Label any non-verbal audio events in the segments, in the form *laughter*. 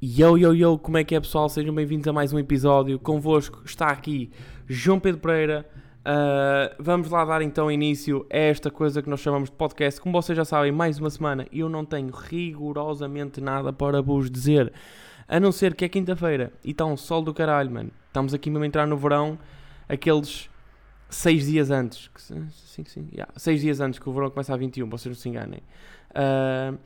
Yo, yo, yo, como é que é pessoal? Sejam bem-vindos a mais um episódio. Convosco está aqui João Pedro Pereira. Uh, vamos lá dar então início a esta coisa que nós chamamos de podcast. Como vocês já sabem, mais uma semana eu não tenho rigorosamente nada para vos dizer. A não ser que é quinta-feira e está um sol do caralho, mano. Estamos aqui mesmo a entrar no verão, aqueles seis dias antes. Sim, sim, yeah, seis dias antes que o verão começa a 21, vocês não se enganem. Uh,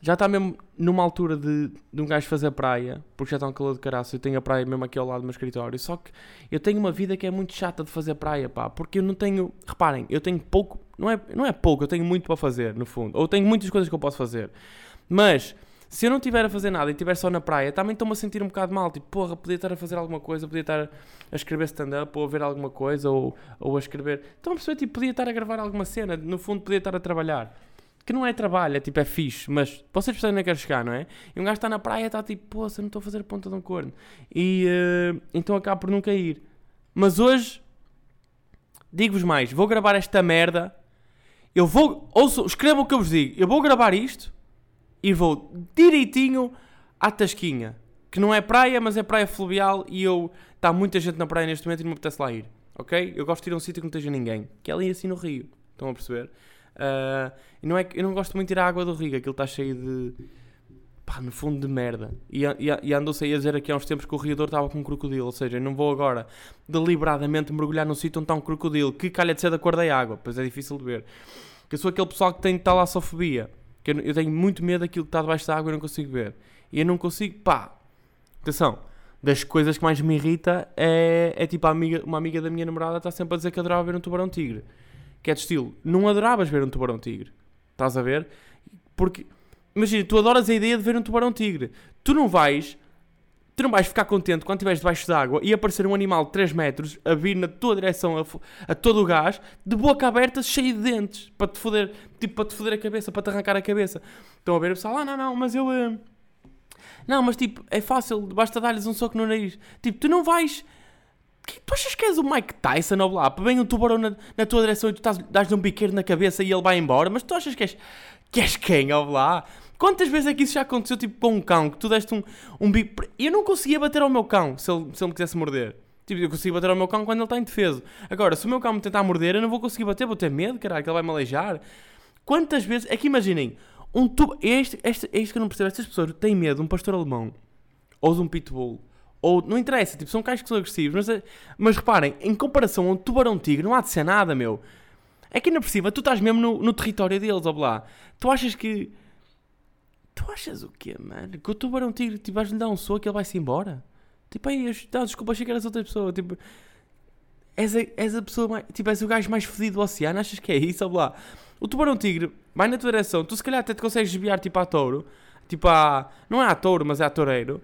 já está mesmo numa altura de, de um gajo fazer praia, porque já está um calor de caraça. Eu tenho a praia mesmo aqui ao lado do meu escritório. Só que eu tenho uma vida que é muito chata de fazer praia, pá, porque eu não tenho. Reparem, eu tenho pouco. Não é, não é pouco, eu tenho muito para fazer, no fundo. Ou tenho muitas coisas que eu posso fazer. Mas. Se eu não estiver a fazer nada e estiver só na praia, também estou-me a sentir um bocado mal. Tipo, porra, podia estar a fazer alguma coisa, podia estar a escrever stand-up, ou a ver alguma coisa, ou, ou a escrever. Estão a perceber, tipo, podia estar a gravar alguma cena, no fundo, podia estar a trabalhar que não é trabalho, é tipo, é fixe, mas vocês percebem onde é que quero chegar, não é? E um gajo está na praia está tipo, pô, eu não estou a fazer a ponta de um corno. E uh, então acaba por nunca ir. Mas hoje, digo-vos mais, vou gravar esta merda. Eu vou, ouço, escrevam o que eu vos digo. Eu vou gravar isto e vou direitinho à Tasquinha. Que não é praia, mas é praia fluvial e eu, está muita gente na praia neste momento e não me apetece lá ir. Ok? Eu gosto de ir a um sítio que não esteja ninguém. Que é ali assim no Rio. Estão a perceber? Uh, não é, eu não gosto muito de ir à água do Riga, aquilo está cheio de. pá, no fundo de merda. E, e, e andou-se aí a dizer aqui há uns tempos que o riador estava com um crocodilo, ou seja, eu não vou agora deliberadamente mergulhar num sítio onde está um crocodilo, que calha de ser da cor da água, pois é difícil de ver. Que eu sou aquele pessoal que tem talassofobia, que eu, eu tenho muito medo daquilo que está debaixo da água e não consigo ver. E eu não consigo, pá, atenção das coisas que mais me irrita é, é tipo amiga, uma amiga da minha namorada está sempre a dizer que adorava ver um tubarão tigre que é de estilo, não adoravas ver um tubarão-tigre. Estás a ver? Porque, imagina, tu adoras a ideia de ver um tubarão-tigre. Tu não vais, tu não vais ficar contente quando estiveres debaixo d'água e aparecer um animal de 3 metros a vir na tua direção a, a, todo o gás, de boca aberta, cheio de dentes, para te foder, tipo, para te foder a cabeça, para te arrancar a cabeça. Estão a ver o pessoal, ah, não, não, mas eu... Uh... Não, mas tipo, é fácil, basta dar-lhes um soco no nariz. Tipo, tu não vais Tu achas que és o Mike Tyson ou lá? Vem um tubarão na, na tua direção e tu dás-lhe um biqueiro na cabeça e ele vai embora, mas tu achas que és, que és quem ou lá? Quantas vezes é que isso já aconteceu tipo com um cão que tu deste um, um bico. Eu não conseguia bater ao meu cão se ele, se ele me quisesse morder. Tipo, eu consigo bater ao meu cão quando ele está indefeso. Agora, se o meu cão me tentar morder, eu não vou conseguir bater, vou ter medo, caralho, que ele vai me aleijar. Quantas vezes. É que imaginem, um tubarão. É, é isto que eu não percebo. Estas pessoas têm medo de um pastor alemão ou de um pitbull ou não interessa, tipo, são cães que são agressivos. Mas, eh, mas reparem, em comparação a um tubarão-tigre, não há de ser nada, meu. É que ainda por cima, tu estás mesmo no, no território deles, ou lá. Tu achas que. Tu achas o quê, mano? Que o tubarão-tigre, tipo, vais-lhe dar um soco e ele vai-se embora? Tipo, aí, não, desculpa, achei que eras outra pessoa. Tipo, és a, és a pessoa mais. Tipo, és o gajo mais fedido do oceano, achas que é isso, ou lá? O tubarão-tigre vai na tua direção, tu se calhar até te consegues desviar, tipo, a touro. Tipo, a. Não é a touro, mas é a toureiro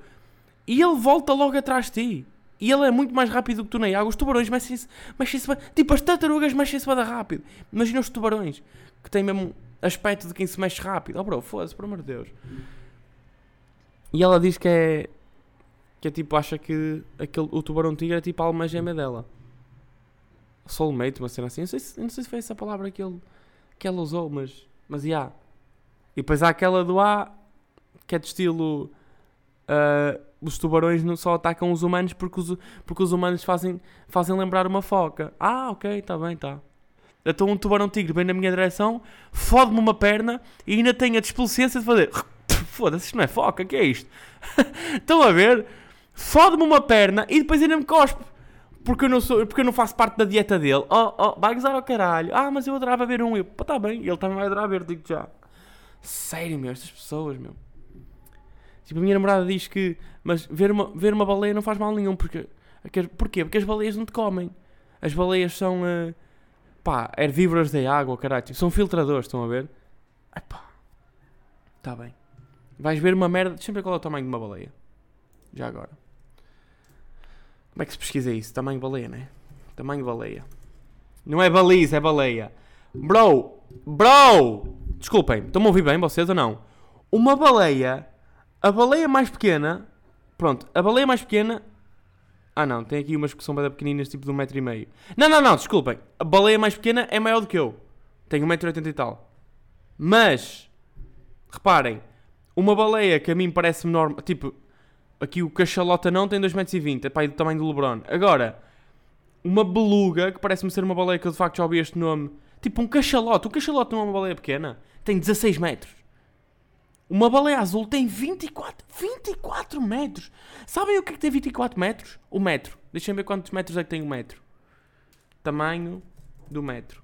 e ele volta logo atrás de ti. E ele é muito mais rápido que tu na água. Os tubarões mexem-se. Mexem tipo, as tartarugas mexem-se bada rápido. Imagina os tubarões que têm mesmo aspecto de quem se mexe rápido. Oh, bro, foda-se, por amor de Deus. E ela diz que é. Que é tipo, acha que aquele, o tubarão-tigre é tipo a alma gêmea dela. Soulmate, uma cena assim. Eu não sei se, não sei se foi essa palavra que, ele, que ela usou, mas. Mas. Yeah. E depois há aquela do A, que é de estilo uh, os tubarões não só atacam os humanos porque os, porque os humanos fazem, fazem lembrar uma foca. Ah, ok, está bem, está. Então um tubarão-tigre vem na minha direção, fode-me uma perna e ainda tem a desplicência de fazer... *laughs* Foda-se, isto não é foca, que é isto? *laughs* Estão a ver? Fode-me uma perna e depois ainda me cospe. Porque eu, não sou, porque eu não faço parte da dieta dele. Oh, oh, vai gozar ao caralho. Ah, mas eu adorava ver um. Eu, pá, tá bem. Ele também vai adorar ver, digo já. Sério, meu, estas pessoas, meu. Tipo, a minha namorada diz que. Mas ver uma, ver uma baleia não faz mal nenhum. Porque, porquê? Porque as baleias não te comem. As baleias são. Uh, pá, herbívoras da água, caralho. Tipo, são filtradores, estão a ver? Ai pá. Está bem. Vais ver uma merda. Deixa-me ver qual é o tamanho de uma baleia. Já agora. Como é que se pesquisa isso? Tamanho baleia, né? Tamanho baleia. Não é baliza, é baleia. Bro! Bro! Desculpem, estão-me a ouvir bem vocês ou não? Uma baleia a baleia mais pequena. Pronto, a baleia mais pequena. Ah não, tem aqui umas que são bem pequeninas, tipo de um metro e meio. Não, não, não, desculpem. A baleia mais pequena é maior do que eu. Tenho 1,80m e tal. Mas, reparem, uma baleia que a mim parece-me normal. Tipo, Aqui o cachalota não tem 2,20m, é pá, é do tamanho do LeBron. Agora, uma beluga, que parece-me ser uma baleia que eu de facto já ouvi este nome. Tipo um cachalote. Um cachalote não é uma baleia pequena. Tem 16 metros. Uma baleia azul tem 24, 24 metros. Sabem o que é que tem 24 metros? O metro. Deixem ver quantos metros é que tem o metro. Tamanho do metro.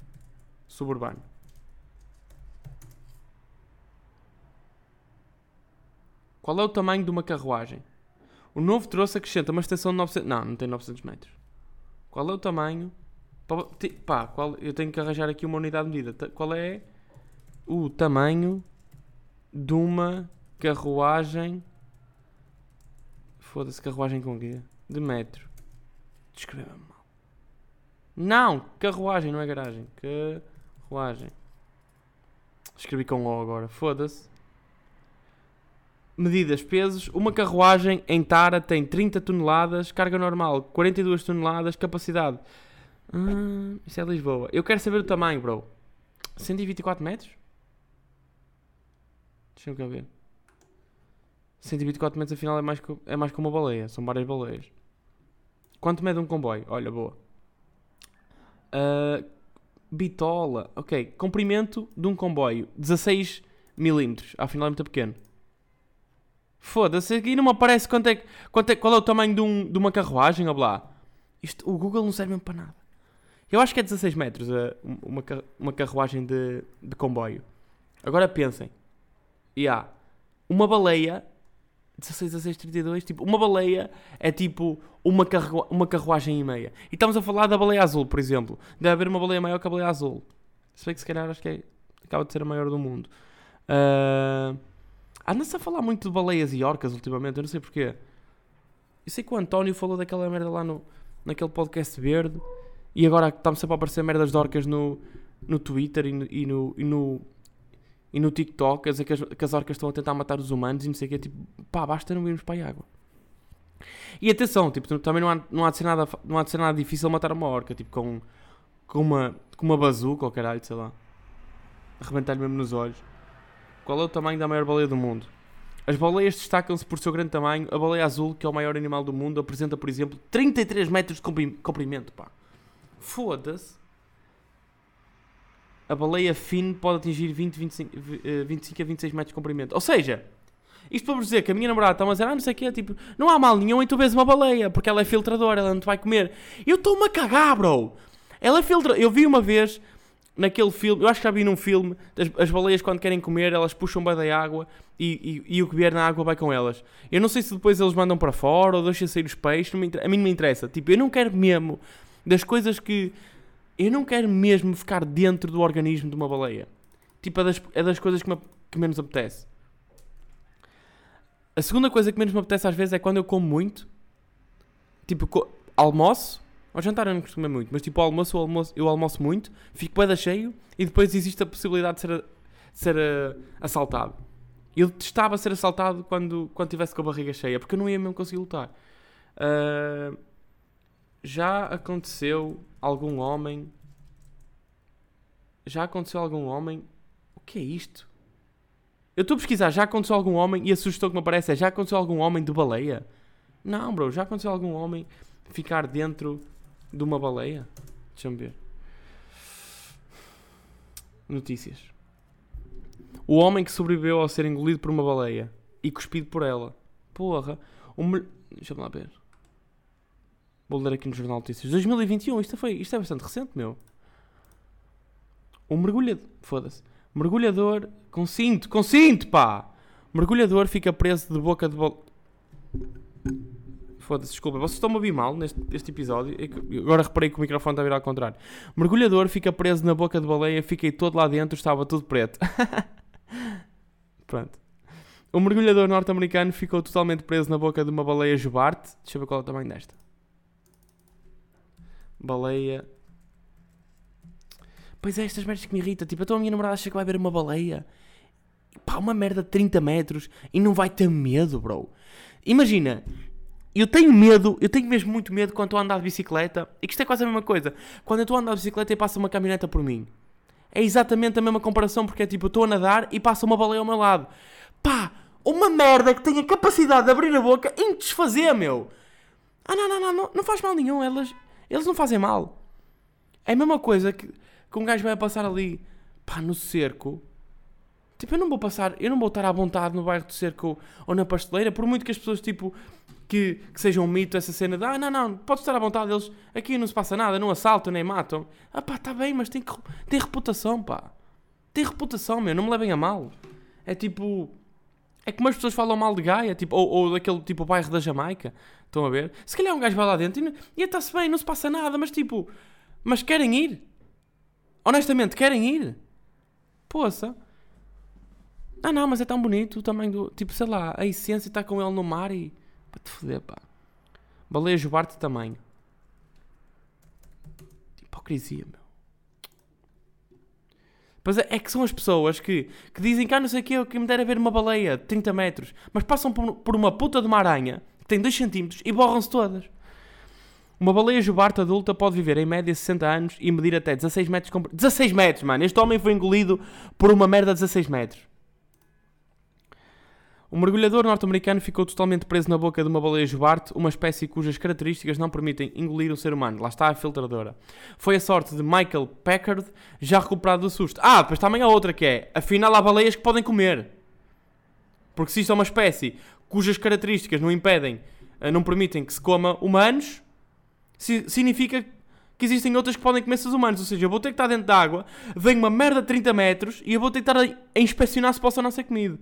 Suburbano. Qual é o tamanho de uma carruagem? O novo trouxe acrescenta uma extensão de 900... Não, não tem 900 metros. Qual é o tamanho? Pá, qual... eu tenho que arranjar aqui uma unidade de medida. Qual é o tamanho de uma carruagem... Foda-se, carruagem com quê? De metro. Descreva-me mal. Não! Carruagem, não é garagem. Carruagem. Escrevi com O agora. Foda-se. Medidas, pesos. Uma carruagem em Tara tem 30 toneladas, carga normal 42 toneladas, capacidade. Hum, isso é Lisboa. Eu quero saber o tamanho, bro. 124 metros? Deixa-me ver. 124 metros afinal é mais, que, é mais que uma baleia. São várias baleias. Quanto mede um comboio? Olha, boa. Uh, bitola. Ok. Comprimento de um comboio. 16 milímetros. Afinal é muito pequeno. Foda-se, aqui não me aparece quanto é, quanto é, qual é o tamanho de, um, de uma carruagem, ou blá. Isto, o Google não serve mesmo para nada. Eu acho que é 16 metros uh, uma, uma carruagem de, de comboio. Agora pensem. E yeah, uma baleia 16, 16, 32, tipo, uma baleia é tipo uma, carru uma carruagem e meia. E estamos a falar da baleia azul, por exemplo. Deve haver uma baleia maior que a baleia azul. Se bem que se calhar acho que é, acaba de ser a maior do mundo. Uh, Anda-se a falar muito de baleias e orcas ultimamente, eu não sei porquê. Eu sei que o António falou daquela merda lá no, naquele podcast verde e agora está-me sempre a aparecer merdas de orcas no, no Twitter e no, e no, e no, e no TikTok a dizer que as, que as orcas estão a tentar matar os humanos e não sei o quê. Tipo, pá, basta não irmos para a água. E atenção, tipo, também não há, não há, de, ser nada, não há de ser nada difícil matar uma orca, tipo, com, com, uma, com uma bazuca ou caralho, sei lá. Arrebentar-lhe mesmo nos olhos. Qual é o tamanho da maior baleia do mundo? As baleias destacam-se por seu grande tamanho. A baleia azul, que é o maior animal do mundo, apresenta, por exemplo, 33 metros de comprimento. Pá. Foda-se. A baleia fine pode atingir 20, 25, 25 a 26 metros de comprimento. Ou seja, isto para vos dizer que a minha namorada está a dizer, ah, não sei o quê, tipo, não há mal nenhum em tu vês uma baleia, porque ela é filtradora, ela não te vai comer. Eu estou-me a cagar, bro. Ela é filtradora. Eu vi uma vez naquele filme, eu acho que já vi num filme, as, as baleias quando querem comer, elas puxam bem da água e, e, e, o que vier na água vai com elas. Eu não sei se depois eles mandam para fora ou deixam sair os peixes, a mim não me interessa. Tipo, eu não quero mesmo das coisas que. Eu não quero mesmo ficar dentro do organismo de uma baleia. Tipo, é das, é das coisas que, me, que menos apetece. A segunda coisa que menos me apetece às vezes é quando eu como muito. Tipo, almoço ao jantar eu não costumo muito, mas tipo ao almoço eu almoço, eu almoço muito, fico bem cheio e depois existe a possibilidade de ser, de ser uh, assaltado. Eu testava ser assaltado quando, quando tivesse com a barriga cheia, porque eu não ia mesmo conseguir lutar. Uh, já aconteceu algum homem. Já aconteceu algum homem. O que é isto? Eu estou a pesquisar, já aconteceu algum homem e a sugestão que me aparece é: já aconteceu algum homem de baleia? Não, bro, já aconteceu algum homem ficar dentro de uma baleia? Deixa-me ver. Notícias. O homem que sobreviveu ao ser engolido por uma baleia e cuspido por ela. Porra. Um... Deixa-me lá ver. Vou ler aqui no Jornal Notícias. 2021. Isto, foi, isto é bastante recente, meu. Um mergulhador. Foda-se. Mergulhador com cinto. Com cinto, pá! Mergulhador fica preso de boca de baleia. Foda-se, desculpa. Vocês estão-me a ouvir mal neste, episódio. Agora reparei que o microfone está a virar ao contrário. Mergulhador fica preso na boca de baleia. Fiquei todo lá dentro, estava tudo preto. *laughs* Pronto. O mergulhador norte-americano ficou totalmente preso na boca de uma baleia jubarte. Deixa eu ver qual é o tamanho desta. Baleia. Pois é, estas merdas que me irritam. Tipo, então a minha namorada acha que vai ver uma baleia. Pá, uma merda de 30 metros e não vai ter medo, bro. Imagina, eu tenho medo, eu tenho mesmo muito medo quando estou a andar de bicicleta. E que isto é quase a mesma coisa. Quando eu estou a andar de bicicleta e passa uma caminhoneta por mim. É exatamente a mesma comparação, porque é tipo, eu estou a nadar e passa uma baleia ao meu lado. Pá, uma merda que tem a capacidade de abrir a boca e desfazer, meu. Ah, não, não, não, não, não faz mal nenhum. Elas, eles não fazem mal. É a mesma coisa que, que um gajo vai passar ali, pá, no cerco. Tipo, eu não vou passar, eu não vou estar à vontade no bairro do cerco ou, na pasteleira, por muito que as pessoas, tipo, que, que seja um mito essa cena de ah, não, não, pode estar à vontade, eles aqui não se passa nada, não assaltam nem matam. Ah, pá, tá bem, mas tem, tem reputação, pá. Tem reputação, meu, não me levem a mal. É tipo. É como as pessoas falam mal de Gaia, tipo, ou, ou daquele tipo bairro da Jamaica. Estão a ver? Se calhar um gajo vai lá dentro e, está-se bem, não se passa nada, mas tipo. Mas querem ir? Honestamente, querem ir? Poça. Ah não, mas é tão bonito o tamanho do. Tipo, sei lá, a essência está com ele no mar e. Para te foder, pá. Baleia jubarte tamanho. Hipocrisia, meu. Pois é, é que são as pessoas que, que dizem que ah, não sei o que, que me dera ver uma baleia de 30 metros, mas passam por, por uma puta de uma aranha tem 2 centímetros e borram-se todas. Uma baleia jubarte adulta pode viver em média 60 anos e medir até 16 metros. Com... 16 metros, mano! Este homem foi engolido por uma merda de 16 metros. O mergulhador norte-americano ficou totalmente preso na boca de uma baleia jubarte, uma espécie cujas características não permitem engolir um ser humano. Lá está a filtradora. Foi a sorte de Michael Packard, já recuperado do susto. Ah, depois também há outra que é, afinal há baleias que podem comer. Porque se isto é uma espécie cujas características não impedem, eh, não permitem que se coma humanos, significa que existem outras que podem comer seres humanos. Ou seja, eu vou ter que estar dentro da água, vem uma merda de 30 metros e eu vou ter que estar a inspecionar se posso ou não ser comido.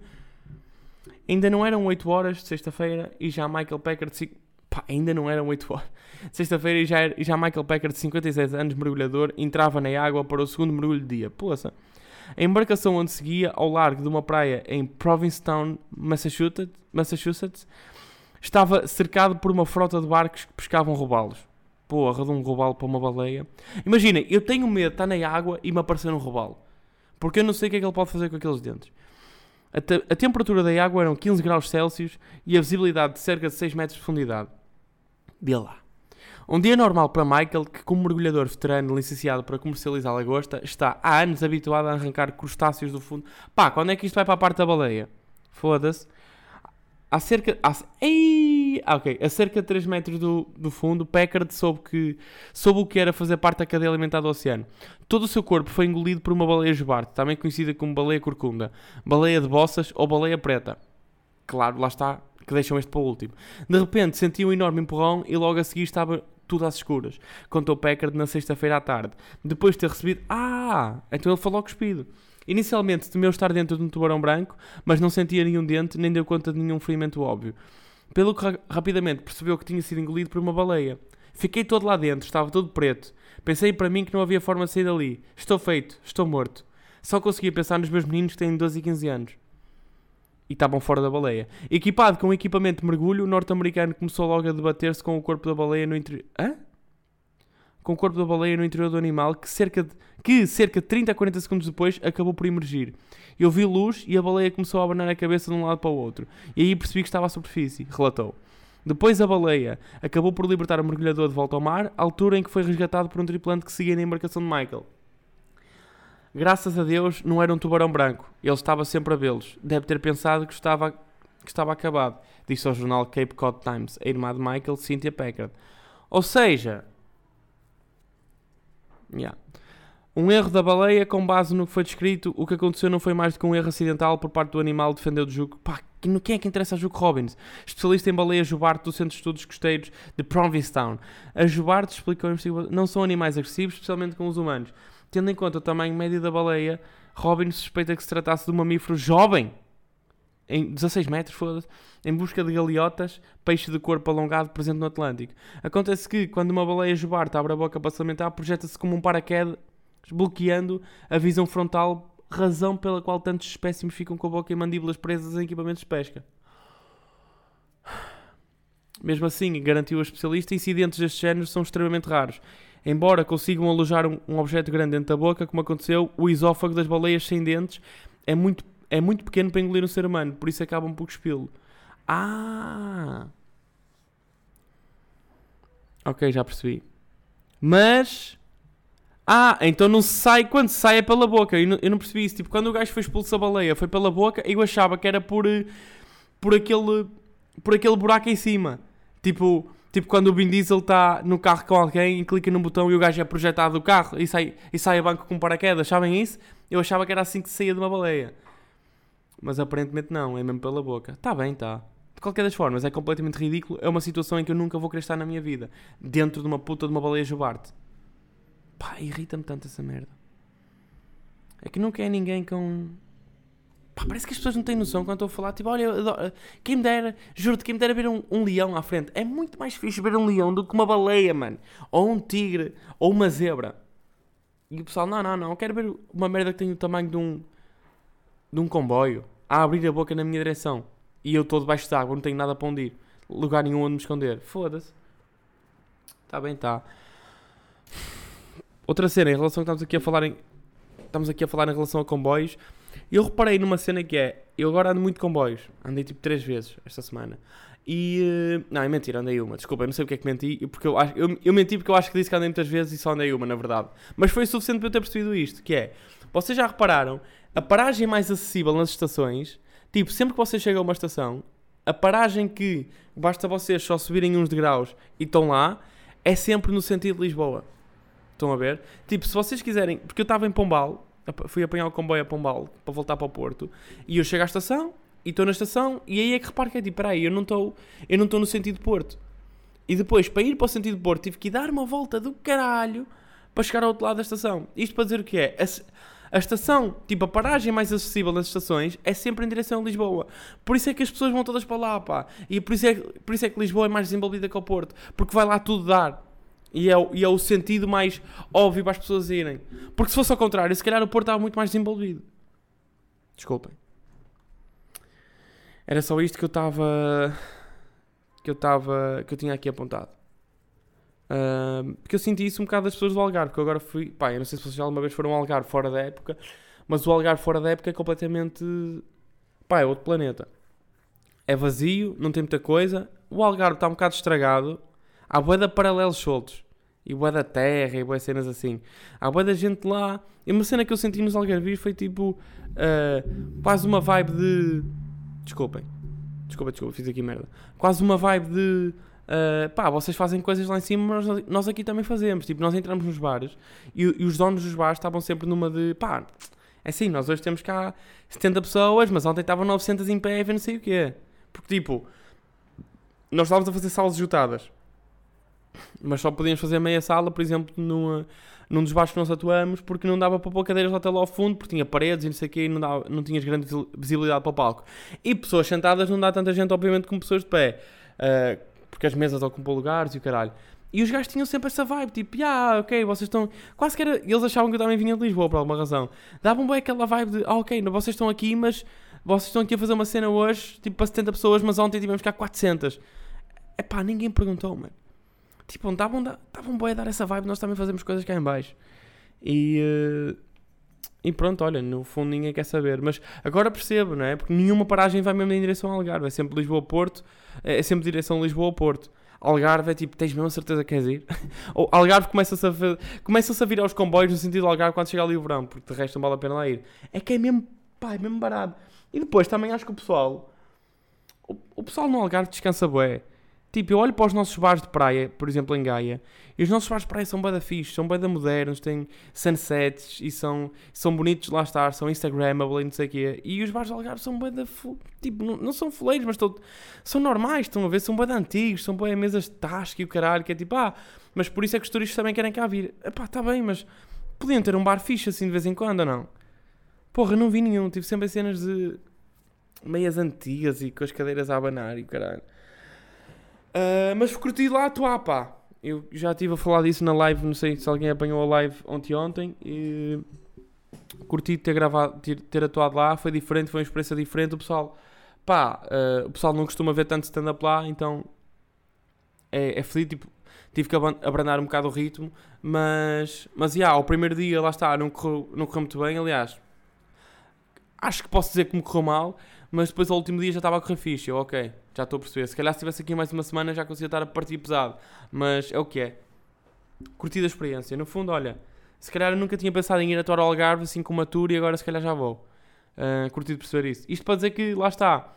Ainda não eram 8 horas de sexta-feira e já Michael Packard de... Pá, ainda não eram 8 horas. Sexta-feira e já, e já Michael Packard de 56 anos, mergulhador, entrava na água para o segundo mergulho de dia. Poça. A embarcação onde seguia, ao largo de uma praia em Provincetown, Massachusetts, Massachusetts estava cercado por uma frota de barcos que pescavam robalos. Porra de um robalo para uma baleia. Imagina, eu tenho medo de estar na água e me aparecer um robalo. Porque eu não sei o que é que ele pode fazer com aqueles dentes. A, te a temperatura da água eram 15 graus Celsius e a visibilidade de cerca de 6 metros de profundidade. Vê lá. Um dia normal para Michael, que como mergulhador veterano licenciado para comercializar lagosta, está há anos habituado a arrancar crustáceos do fundo. Pá, quando é que isto vai para a parte da baleia? Foda-se. Há cerca. Há, ei, ah. A cerca de 3 metros do, do fundo, Packard soube, que, soube o que era fazer parte da cadeia alimentar do oceano. Todo o seu corpo foi engolido por uma baleia jubarte, também conhecida como baleia corcunda, baleia de bossas ou baleia preta. Claro, lá está, que deixam este para o último. De repente sentiu um enorme empurrão e logo a seguir estava tudo às escuras. Contou Packard na sexta-feira à tarde. Depois de ter recebido. Ah! Então ele falou cuspido. Inicialmente temeu estar dentro de um tubarão branco, mas não sentia nenhum dente nem deu conta de nenhum ferimento óbvio. Pelo que ra rapidamente percebeu que tinha sido engolido por uma baleia. Fiquei todo lá dentro, estava todo preto. Pensei para mim que não havia forma de sair dali. Estou feito, estou morto. Só conseguia pensar nos meus meninos que têm 12 e 15 anos. E estavam fora da baleia. Equipado com equipamento de mergulho, o norte-americano começou logo a debater-se com o corpo da baleia no interior. Com o corpo da baleia no interior do animal que cerca de, que cerca de 30 a 40 segundos depois acabou por emergir. Eu vi luz e a baleia começou a abanar a cabeça de um lado para o outro. E aí percebi que estava à superfície, relatou. Depois a baleia acabou por libertar o mergulhador de volta ao mar, altura em que foi resgatado por um tripulante que seguia na embarcação de Michael. Graças a Deus não era um tubarão branco, ele estava sempre a vê-los. Deve ter pensado que estava, que estava acabado, disse ao jornal Cape Cod Times a irmã de Michael, Cynthia Packard. Ou seja, Yeah. Um erro da baleia, com base no que foi descrito, o que aconteceu não foi mais do que um erro acidental por parte do animal defendeu do Juco. Pá, quem é que interessa a Juco Robbins? Especialista em baleia jubarte do Centro de Estudos Costeiros de Provincetown. As jubartes, explicou o investigador, não são animais agressivos, especialmente com os humanos. Tendo em conta o tamanho médio da baleia, Robbins suspeita que se tratasse de um mamífero jovem, em 16 metros, foda-se, em busca de galiotas, peixe de corpo alongado presente no Atlântico. Acontece que, quando uma baleia jubarte abre a boca para se alimentar, projeta-se como um paraquedas, bloqueando a visão frontal, razão pela qual tantos espécimes ficam com a boca e mandíbulas presas em equipamentos de pesca. Mesmo assim, garantiu o especialista, incidentes deste género são extremamente raros. Embora consigam alojar um, um objeto grande dentro da boca, como aconteceu, o esófago das baleias sem dentes é muito é muito pequeno para engolir um ser humano, por isso acabam por cuspí-lo. Ah! Ok, já percebi. Mas. Ah, então não sai. Quando sai é pela boca. Eu não, eu não percebi isso. Tipo, quando o gajo foi expulso da baleia, foi pela boca. Eu achava que era por. por aquele, por aquele buraco em cima. Tipo, tipo quando o Vin Diesel está no carro com alguém e clica num botão e o gajo é projetado do carro e sai, e sai a banco com paraquedas. Sabem isso? Eu achava que era assim que saía de uma baleia. Mas aparentemente não, é mesmo pela boca. Está bem, está. De qualquer das formas, é completamente ridículo. É uma situação em que eu nunca vou querer estar na minha vida. Dentro de uma puta de uma baleia jubarte. Pá, irrita-me tanto essa merda. É que nunca é ninguém com. Pá, parece que as pessoas não têm noção quando estou a falar. Tipo, olha, adoro... quem me dera, juro-te, quem me dera ver um, um, leão à frente. É muito mais fixe ver um leão do que uma baleia, mano. Ou um tigre, ou uma zebra. E o pessoal, não, não, não, eu quero ver uma merda que tem o tamanho de um. de um comboio. A abrir a boca na minha direção e eu estou debaixo d'água, não tenho nada para onde ir, lugar nenhum onde me esconder. Foda-se. Está bem, está. Outra cena, em relação que estamos aqui a falar em. Estamos aqui a falar em relação a comboios. Eu reparei numa cena que é. Eu agora ando muito comboios. Andei tipo três vezes esta semana. E. Uh, não, é mentira, andei uma. Desculpa, eu não sei porque é que menti. Porque eu, acho, eu, eu menti porque eu acho que disse que andei muitas vezes e só andei uma, na verdade. Mas foi o suficiente para eu ter percebido isto: que é. Vocês já repararam, a paragem mais acessível nas estações Tipo, sempre que vocês chegam a uma estação, a paragem que basta vocês só subirem uns degraus e estão lá, é sempre no sentido de Lisboa. Estão a ver? Tipo, se vocês quiserem. Porque eu estava em Pombal, fui apanhar o comboio a Pombal para voltar para o Porto, e eu chego à estação, e estou na estação, e aí é que reparo que é tipo, peraí, eu não estou eu não estou no sentido Porto. E depois, para ir para o sentido Porto, tive que dar uma volta do caralho para chegar ao outro lado da estação. Isto para dizer o que é? A estação, tipo, a paragem mais acessível das estações é sempre em direção a Lisboa. Por isso é que as pessoas vão todas para lá, pá. E por isso é, por isso é que Lisboa é mais desenvolvida que o Porto. Porque vai lá tudo dar. E é, e é o sentido mais óbvio para as pessoas irem. Porque se fosse ao contrário, se calhar o Porto estava muito mais desenvolvido. Desculpem. Era só isto que eu estava. Que eu estava. Que eu tinha aqui apontado. Uh, porque eu senti isso um bocado das pessoas do Algarve, porque eu agora fui, pá, eu não sei se vocês já alguma vez foram ao Algarve fora da época, mas o Algarve fora da época é completamente, pá, é outro planeta. É vazio, não tem muita coisa, o Algarve está um bocado estragado, há de paralelos soltos, e bué da terra, e bué cenas assim. Há bué da gente lá, e uma cena que eu senti nos Algarvios foi tipo, uh, quase uma vibe de... Desculpem, desculpa, desculpa, fiz aqui merda. Quase uma vibe de Uh, pá, vocês fazem coisas lá em cima, mas nós aqui também fazemos. Tipo, nós entramos nos bares e, e, os donos dos bares estavam sempre numa de pá, é assim, nós hoje temos cá 70 pessoas, mas ontem estavam 900 em pé e não sei o quê. Porque, tipo, nós estávamos a fazer salas esgotadas, mas só podíamos fazer meia sala, por exemplo, numa, num dos bares que nós atuamos, porque não dava para pôr cadeiras até lá ao fundo, porque tinha paredes e não sei o quê, e não, dava, não tinhas grande visibilidade para o palco. E pessoas sentadas não dá tanta gente, obviamente, como pessoas de pé. Uh, porque as mesas ocupam lugares e o caralho. E os gajos tinham sempre essa vibe, tipo, ah, ok, vocês estão. Quase que era. Eles achavam que eu também vinha de Lisboa por alguma razão. Davam bem aquela vibe de, ah, ok, vocês estão aqui, mas vocês estão aqui a fazer uma cena hoje, tipo, para 70 pessoas, mas ontem tivemos cá 400. É pá, ninguém perguntou, mano. Tipo, estavam estavam bem a dar essa vibe, nós também fazemos coisas cá em baixo. E. Uh, e pronto, olha, no fundo ninguém quer saber. Mas agora percebo, não é? Porque nenhuma paragem vai mesmo em direção ao Algarve. É sempre Lisboa-Porto, é, é sempre direção Lisboa-Porto. Algarve é tipo, tens mesmo certeza que queres ir? *laughs* Ou Algarve começa-se a, começa a vir aos comboios no sentido Algarve quando chega ali o verão, porque de resto não vale a pena lá ir. É que é mesmo, pá, é mesmo barato. E depois também acho que o pessoal, o, o pessoal no Algarve descansa bué. Tipo, eu olho para os nossos bares de praia, por exemplo, em Gaia, e os nossos bares de praia são bem da fixe, são bem da modernos, têm sunsets e são, são bonitos lá estar, são instagrammable e não sei o quê. E os bares de Algarve são bem da... Tipo, não, não são fuleiros, mas estão, são normais, estão a ver, são bem antigos, são bem mesas de tasca e o caralho, que é tipo, ah, mas por isso é que os turistas também querem cá vir. Epá, está bem, mas podiam ter um bar fixe assim de vez em quando ou não? Porra, não vi nenhum, tive sempre cenas de meias antigas e com as cadeiras a abanar e o caralho. Uh, mas curti lá atuar, pá. Eu já estive a falar disso na live, não sei se alguém apanhou a live ontem ontem. E curti ter gravado, ter, ter atuado lá, foi diferente, foi uma experiência diferente. O pessoal, pá, uh, o pessoal não costuma ver tanto stand-up lá, então é, é feliz, tipo, tive que abrandar um bocado o ritmo, mas, mas, yeah, o primeiro dia, lá está, não correu, não correu muito bem, aliás, acho que posso dizer que me correu mal, mas depois ao último dia já estava a correr fixe, ok, já estou a perceber. Se calhar se estivesse aqui mais uma semana já conseguia estar a partir pesado. Mas é o que é. Curti a experiência. No fundo, olha, se calhar eu nunca tinha pensado em ir atuar ao Algarve assim com uma tour e agora se calhar já vou. Uh, curti perceber isso. Isto para dizer que, lá está,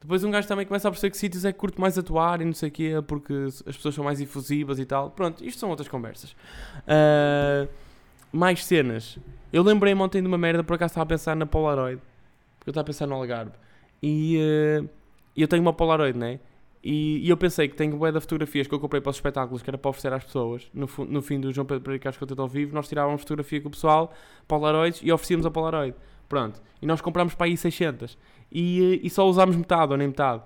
Depois um gajo também começa a perceber que sítios é que curto mais atuar e não sei o quê, porque as pessoas são mais efusivas e tal. Pronto, isto são outras conversas. Uh, mais cenas. Eu lembrei-me ontem de uma merda, por acaso estava a pensar na Polaroid. Porque eu estava a pensar no Algarve. E uh, eu tenho uma Polaroid, né? E, e eu pensei que tenho bué de fotografias que eu comprei para os espetáculos, que era para oferecer às pessoas. No, no fim do João Pedro Pereira Carlos Conteúdo ao vivo, nós tirávamos fotografia com o pessoal, Polaroids, e oferecíamos a Polaroid. Pronto. E nós comprámos para aí 600. E, e só usámos metade, ou nem metade.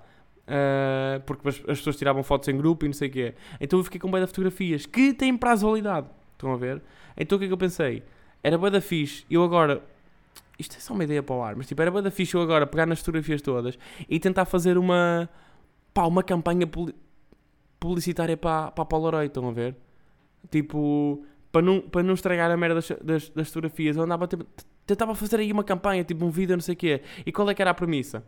Uh, porque as, as, pessoas tiravam fotos em grupo e não sei o quê. Então eu fiquei com bué de fotografias que têm prazo de validade. Estão a ver? Então o que é que eu pensei? Era bué da fixe. Eu agora... Isto é só uma ideia para o ar, mas tipo, era bué da fixe eu agora pegar nas fotografias todas e tentar fazer uma pá, uma campanha publicitária para, para a Polaroid, estão a ver? Tipo, para não, para não estragar a merda das, das, das fotografias, eu andava, tipo, tentava fazer aí uma campanha, tipo um vídeo, não sei o quê. E qual é que era a premissa?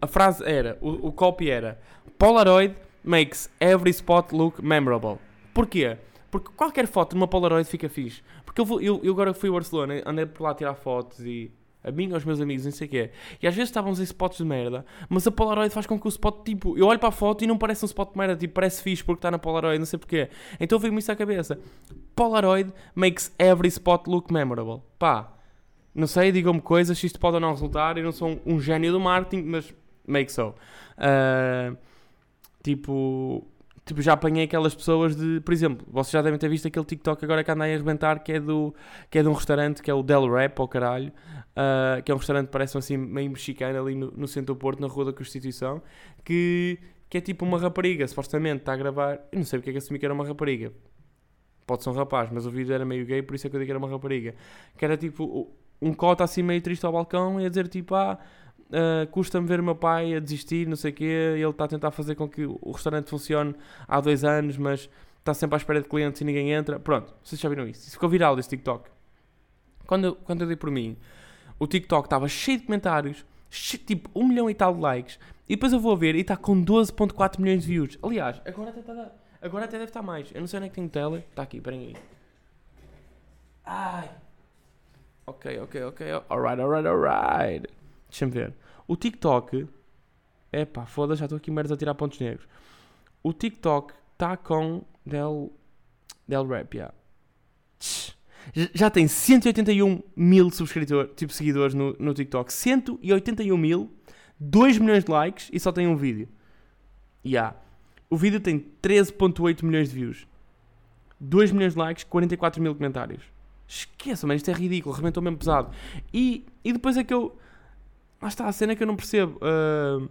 A frase era, o, o copy era, Polaroid makes every spot look memorable. Porquê? Porque qualquer foto numa Polaroid fica fixe. Porque eu, vou, eu, eu agora fui a Barcelona, andei por lá a tirar fotos e a mim, aos meus amigos, não sei o quê. E às vezes estávamos em spots de merda, mas a Polaroid faz com que o spot, tipo, eu olho para a foto e não parece um spot de merda, tipo, parece fixe porque está na Polaroid, não sei porquê. Então veio-me isso à cabeça. Polaroid makes every spot look memorable. Pá, não sei, digam-me coisas, se isto pode ou não resultar. Eu não sou um, um gênio do marketing, mas make so. Uh, tipo, tipo, já apanhei aquelas pessoas de, por exemplo, vocês já devem ter visto aquele TikTok agora que anda a arrebentar, que é, do, que é de um restaurante, que é o Del Rap, ao caralho, uh, que é um restaurante, parece assim, meio mexicano, ali no, no centro do Porto, na Rua da Constituição, que, que é tipo uma rapariga, supostamente, está a gravar, eu não sei porque é que assumi que era uma rapariga, pode ser um rapaz, mas o vídeo era meio gay, por isso é que eu digo que era uma rapariga, que era tipo, um cota assim meio triste ao balcão, e a dizer tipo, ah Uh, custa-me ver o meu pai a desistir, não sei o quê, ele está a tentar fazer com que o restaurante funcione há dois anos, mas está sempre à espera de clientes e ninguém entra. Pronto, vocês já viram isso. Isso ficou viral desse TikTok. Quando, eu, quando eu dei por mim, o TikTok estava cheio de comentários, cheio, tipo um milhão e tal de likes, e depois eu vou ver e está com 12.4 milhões de views. Aliás, agora até, tá, agora até deve estar mais. Eu não sei onde é que tem o tele. Está aqui, esperem aí. Ai. Ok, ok, ok. Alright, alright, alright. Deixa-me ver. O TikTok. Epá, foda-se, já estou aqui merda a tirar pontos negros. O TikTok está com Del. Del Rap, yeah. Já tem 181 mil subscritores, tipo seguidores no, no TikTok. 181 mil, 2 milhões de likes e só tem um vídeo. Yeah. O vídeo tem 13.8 milhões de views. 2 milhões de likes, 44 mil comentários. Esqueça, mas isto é ridículo, arrebentou mesmo pesado. E, e depois é que eu Lá está a cena que eu não percebo. Uh,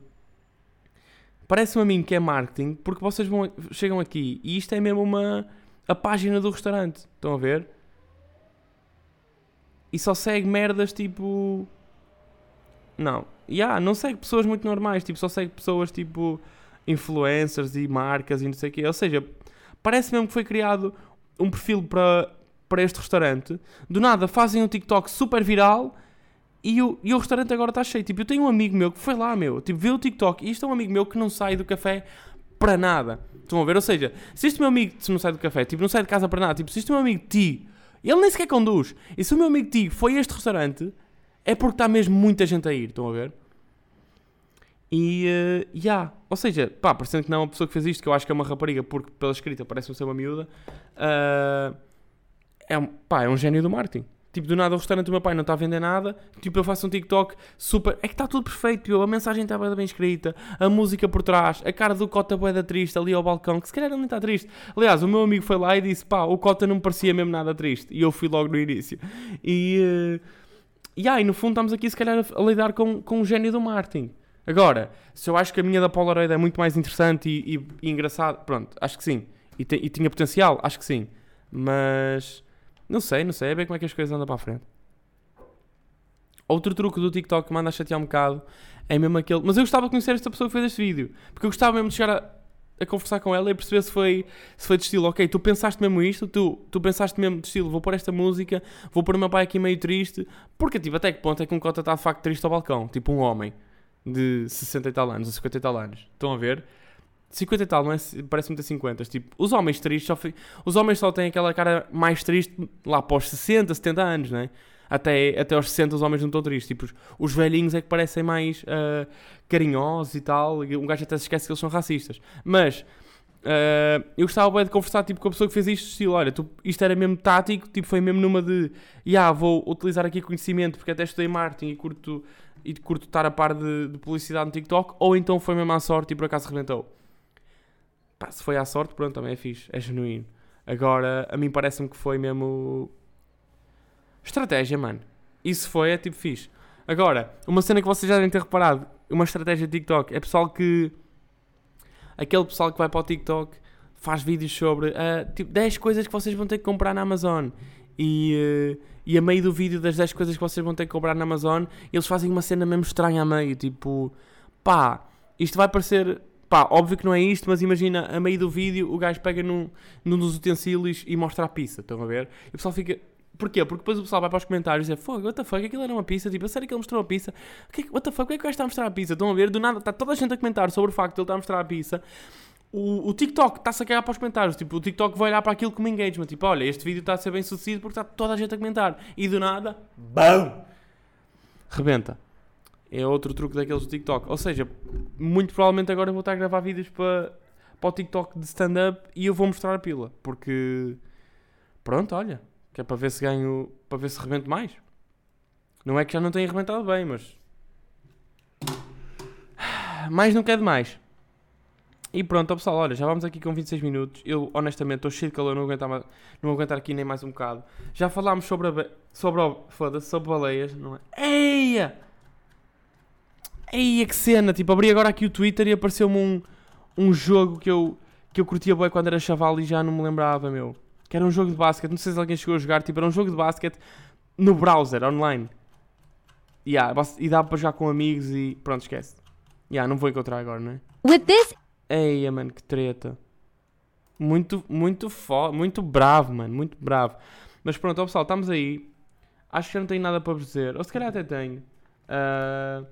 Parece-me a mim que é marketing, porque vocês vão, chegam aqui e isto é mesmo uma a página do restaurante. Estão a ver? E só segue merdas tipo. Não. Yeah, não segue pessoas muito normais, tipo, só segue pessoas tipo influencers e marcas e não sei o quê. Ou seja, parece mesmo que foi criado um perfil para, para este restaurante. Do nada fazem um TikTok super viral e o, e o restaurante agora está cheio. Tipo, eu tenho um amigo meu que foi lá, meu. Tipo, vê o TikTok. E isto é um amigo meu que não sai do café para nada. Estão a ver? Ou seja, se este meu amigo não sai do café, tipo, não sai de casa para nada. Tipo, se este meu amigo ti, ele nem sequer conduz. E se o meu amigo ti foi a este restaurante, é porque está mesmo muita gente a ir. Estão a ver? E, uh, yeah. Ou seja, pá, parecendo que não é uma pessoa que fez isto, que eu acho que é uma rapariga, porque pela escrita parece ser uma miúda, uh, é, um, pá, é um gênio do marketing. Tipo, do nada o restaurante do meu pai não está a vender nada. Tipo, eu faço um TikTok super. É que está tudo perfeito, pio. A mensagem está bem escrita, a música por trás, a cara do Cota boeda triste ali ao balcão, que se calhar ele nem está triste. Aliás, o meu amigo foi lá e disse: pá, o Cota não me parecia mesmo nada triste. E eu fui logo no início. E. Uh... E aí, no fundo, estamos aqui se calhar a, lidar com, com o gênio do marketing. Agora, se eu acho que a minha da Polaroid é muito mais interessante e, e, e engraçada, pronto, acho que sim. E, te, e tinha potencial, acho que sim. Mas não sei, não sei, é bem como é que as coisas andam para a frente. Outro truque do TikTok que manda a chatear um bocado é mesmo aquele. Mas eu gostava de conhecer esta pessoa que fez este vídeo. Porque eu gostava mesmo de chegar a, a conversar com ela e perceber se foi, se foi de estilo, ok, tu pensaste mesmo isto, tu, tu pensaste mesmo de estilo, vou pôr esta música, vou pôr o meu pai aqui meio triste. Porque, tipo, até que ponto é que um cota está de facto triste ao balcão? Tipo, um homem de 60 e tal anos, ou 50 e tal anos. Estão a ver? 50 e tal, não é? Parece muito a 50. Tipo, os homens tristes só, os homens só têm aquela cara mais triste lá após 60, 70 anos, não é? Até, até aos 60 os homens não estão tristes. Tipo, os, os velhinhos é que parecem mais uh, carinhosos e tal. Um gajo até se esquece que eles são racistas. Mas Uh, eu gostava bem de conversar tipo, com a pessoa que fez isto, estilo, olha, tu, isto era mesmo tático, tipo, foi mesmo numa de, yeah, vou utilizar aqui conhecimento porque até estudei marketing e curto, e curto estar a par de, de publicidade no TikTok, ou então foi mesmo à sorte e por acaso rebentou. Pá, se foi à sorte, pronto, também é fixe, é genuíno. Agora, a mim parece-me que foi mesmo... Estratégia, mano. Isso foi, é tipo fixe. Agora, uma cena que vocês já devem ter reparado, uma estratégia de TikTok, é pessoal que aquele pessoal que vai para o TikTok faz vídeos sobre uh, tipo 10 coisas que vocês vão ter que comprar na Amazon. E, uh, e a meio do vídeo das 10 coisas que vocês vão ter que comprar na Amazon, eles fazem uma cena mesmo estranha a meio, tipo, pá, isto vai parecer, pá, óbvio que não é isto, mas imagina, a meio do vídeo o gajo pega num, num dos utensílios e mostra a pizza, estão a ver? E o pessoal fica, Porquê? Porque depois o pessoal vai para os comentários e diz: Fogo, what the fuck, aquilo era uma pizza. Tipo, a sério que ele mostrou a pizza? Que, what the fuck, o que é que o gajo está a mostrar a pizza? Estão a ver? Do nada, está toda a gente a comentar sobre o facto de ele estar a mostrar a pizza. O, o TikTok está-se a cagar para os comentários. Tipo, o TikTok vai olhar para aquilo como engagement. Tipo, olha, este vídeo está a ser bem sucedido porque está toda a gente a comentar. E do nada, BAM! Rebenta. É outro truque daqueles do TikTok. Ou seja, muito provavelmente agora eu vou estar a gravar vídeos para, para o TikTok de stand-up e eu vou mostrar a pila. Porque, pronto, olha que é para ver se ganho. para ver se rebento mais. Não é que já não tenha arrebentado bem, mas. Mais não quer demais. E pronto, pessoal, olha, já vamos aqui com 26 minutos. Eu, honestamente, estou cheio de calor, não aguentar, mais, não aguentar aqui nem mais um bocado. Já falámos sobre a. sobre foda-se, sobre baleias, não é? Eia! Eia, que cena! Tipo, abri agora aqui o Twitter e apareceu-me um, um jogo que eu, que eu curtia bem quando era chaval e já não me lembrava, meu. Que era um jogo de basquete. Não sei se alguém chegou a jogar. Tipo, era um jogo de basquete no browser, online. Yeah, e dá para jogar com amigos e. Pronto, esquece. Yeah, não vou encontrar agora, não é? With this. Eia, mano, que treta. Muito, muito foda. Muito bravo, mano. Muito bravo. Mas pronto, ó, pessoal, estamos aí. Acho que já não tenho nada para vos dizer. Ou se calhar até tenho. Uh,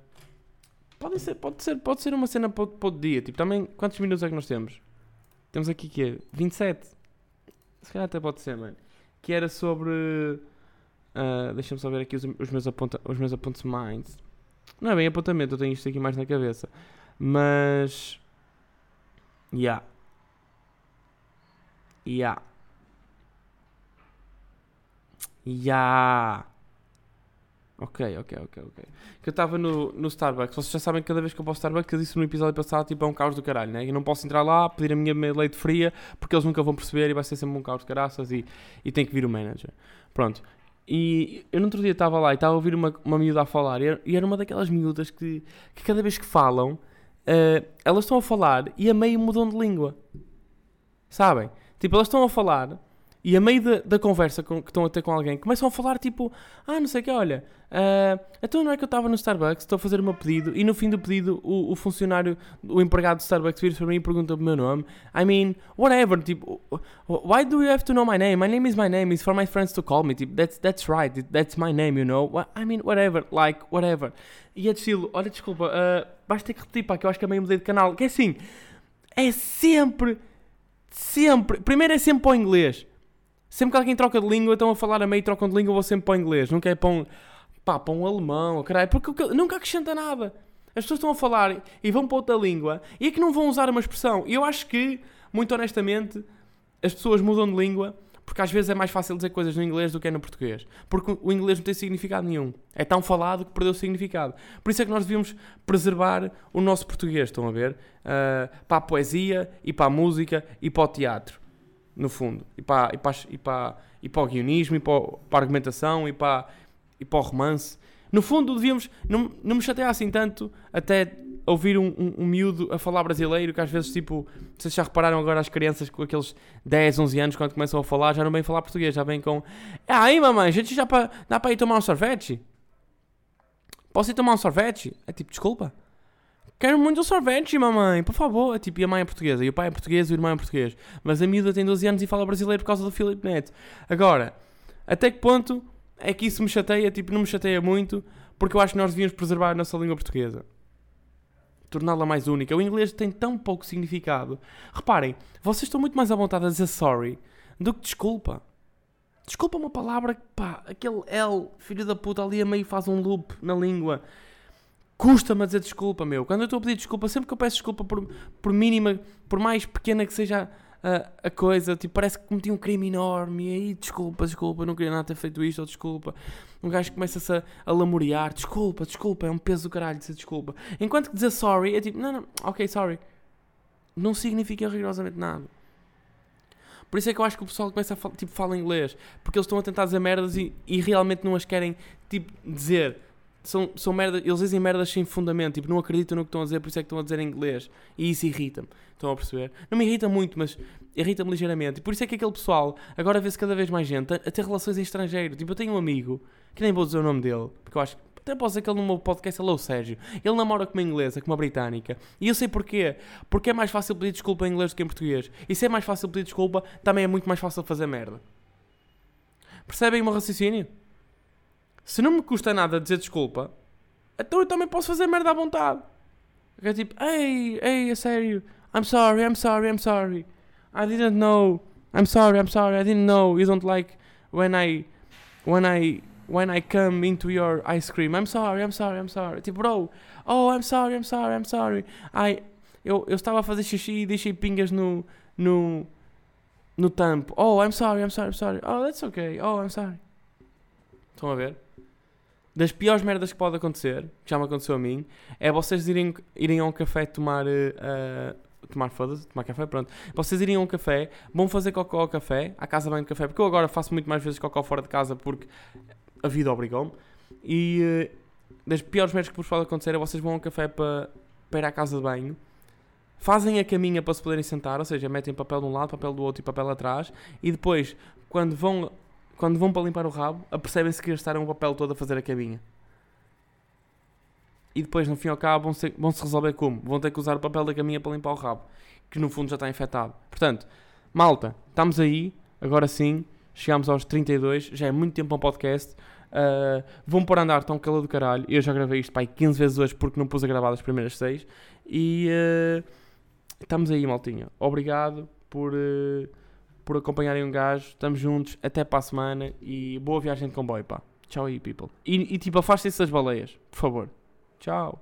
pode, ser, pode, ser, pode ser uma cena para, o dia. Tipo, também, quantos minutos é que nós temos? Temos aqui que é 27. Se calhar até pode ser, mano. Que era sobre. Uh, Deixa-me só ver aqui os, os, meus aponta, os meus apontamentos. Não é bem apontamento, eu tenho isto aqui mais na cabeça. Mas. Ya. Yeah. Ya. Yeah. Ok, ok, ok, ok. Que eu estava no, no Starbucks. Vocês já sabem que cada vez que eu posso Starbucks, eu disse no episódio passado, tipo, é um caos do caralho, né? Eu não posso entrar lá, pedir a minha leite fria, porque eles nunca vão perceber e vai ser sempre um caos de caraças e, e tem que vir o manager. Pronto. E eu no outro dia estava lá e estava a ouvir uma, uma miúda a falar e era, e era uma daquelas miúdas que, que cada vez que falam, uh, elas estão a falar e a meio mudam de língua. Sabem? Tipo, elas estão a falar e a meio da, da conversa com, que estão a ter com alguém, começam a falar tipo, ah, não sei o que, olha, uh, então não é que eu estava no Starbucks, estou a fazer o meu pedido, e no fim do pedido o, o funcionário, o empregado do Starbucks vira para mim e pergunta o meu nome. I mean, whatever, tipo, why do you have to know my name? My name is my name, it's for my friends to call me, tipo, that's, that's right, that's my name, you know? I mean, whatever, like, whatever. E é de estilo, olha, desculpa, uh, vais ter que repetir, pá, que eu acho que é meio mudei de canal, que é assim, é sempre, sempre, primeiro é sempre para o inglês. Sempre que alguém troca de língua, estão a falar a meio trocam de língua, eu vou sempre para o inglês. Nunca é para um, pá, para um alemão, caralho, porque nunca acrescenta nada. As pessoas estão a falar e vão para outra língua e é que não vão usar uma expressão. E eu acho que, muito honestamente, as pessoas mudam de língua porque às vezes é mais fácil dizer coisas no inglês do que é no português. Porque o inglês não tem significado nenhum. É tão falado que perdeu significado. Por isso é que nós devíamos preservar o nosso português, estão a ver? Uh, para a poesia e para a música e para o teatro no fundo. E para, e para, e para, e para o guionismo, e para, para a argumentação, e para, e para o romance. No fundo, devíamos. Não, não me chatear assim tanto até ouvir um, um, um, miúdo a falar brasileiro, que às vezes, tipo, vocês já repararam agora as crianças com aqueles 10, 11 anos, quando começam a falar, já não vêm falar português, já vêm com. Ah, aí, mamãe, gente já para, dá para ir tomar um sorvete? Posso ir tomar um sorvete? É tipo, desculpa. Quero muito um sorvete, mamãe, por favor. Tipo, e a mãe é portuguesa, e o pai é português, e o irmão é português. Mas a miúda tem 12 anos e fala brasileiro por causa do Filipe Neto. Agora, até que ponto é que isso me chateia? Tipo, não me chateia muito, porque eu acho que nós devíamos preservar a nossa língua portuguesa. Torná-la mais única. O inglês tem tão pouco significado. Reparem, vocês estão muito mais à vontade a dizer sorry do que desculpa. Desculpa uma palavra que, pá, aquele L, filho da puta, ali a meio faz um loop na língua. Custa-me a dizer desculpa, meu. Quando eu estou a pedir desculpa, sempre que eu peço desculpa por, por mínima, por mais pequena que seja a, a coisa, tipo, parece que cometi um crime enorme. E aí, desculpa, desculpa, não queria nada ter feito isto, ou desculpa. Um gajo começa-se a, a lamorear, desculpa, desculpa, é um peso do caralho dizer desculpa. Enquanto que dizer sorry é tipo, não, não, ok, sorry. Não significa rigorosamente nada. Por isso é que eu acho que o pessoal começa a falar, tipo, fala inglês. Porque eles estão a tentar dizer merdas e, e realmente não as querem, tipo, dizer. São, são merdas, eles dizem merdas sem fundamento, tipo, não acreditam no que estão a dizer, por isso é que estão a dizer em inglês. E isso irrita-me. Estão a perceber? Não me irrita muito, mas irrita-me ligeiramente. E por isso é que aquele pessoal, agora vê-se cada vez mais gente a, a ter relações em estrangeiro. Tipo, eu tenho um amigo, que nem vou dizer o nome dele, porque eu acho que até posso dizer que ele no meu podcast ele é o Sérgio. Ele namora com uma inglesa, com uma britânica. E eu sei porquê. Porque é mais fácil pedir desculpa em inglês do que em português. E se é mais fácil pedir desculpa, também é muito mais fácil fazer merda. Percebem o meu raciocínio? Se não me custa nada dizer desculpa, então eu também posso fazer merda à vontade. É tipo, ei, ei, é sério. I'm sorry, I'm sorry, I'm sorry. I didn't know. I'm sorry, I'm sorry. I didn't know. You don't like when I when I when I come into your ice cream. I'm sorry, I'm sorry, I'm sorry. Tipo, bro, oh, I'm sorry, I'm sorry, I'm sorry. I, eu, eu estava a fazer xixi e deixei pingas no, no, no tampo. Oh, I'm sorry, I'm sorry, I'm sorry. Oh, that's okay. Oh, I'm sorry. Estão a ver? Das piores merdas que pode acontecer, que já me aconteceu a mim, é vocês irem, irem a um café tomar. Uh, tomar foda-se, tomar café, pronto. Vocês irem a um café, vão fazer cocó ao café, à casa bem de café, porque eu agora faço muito mais vezes cocó fora de casa porque a vida obrigou-me. E uh, das piores merdas que vos pode acontecer é vocês vão a um café para, para ir à casa de banho, fazem a caminha para se poderem sentar, ou seja, metem papel de um lado, papel do outro e papel atrás, e depois, quando vão, quando vão para limpar o rabo, apercebem-se que gastaram o papel todo a fazer a caminha. E depois, no fim ao cabo, vão se, vão -se resolver como? Vão ter que usar o papel da caminha para limpar o rabo, que no fundo já está infectado. Portanto, malta, estamos aí, agora sim, chegámos aos 32, já é muito tempo um podcast. Uh, vão por andar tão calor do caralho. Eu já gravei isto pai, 15 vezes hoje porque não pus a gravar as primeiras 6. E uh, estamos aí, maltinha. Obrigado por, uh, por acompanharem um gajo. Estamos juntos. Até para a semana. E boa viagem de comboio, pá. Tchau aí, people. E, e tipo, afastem-se das baleias, por favor. Tchau.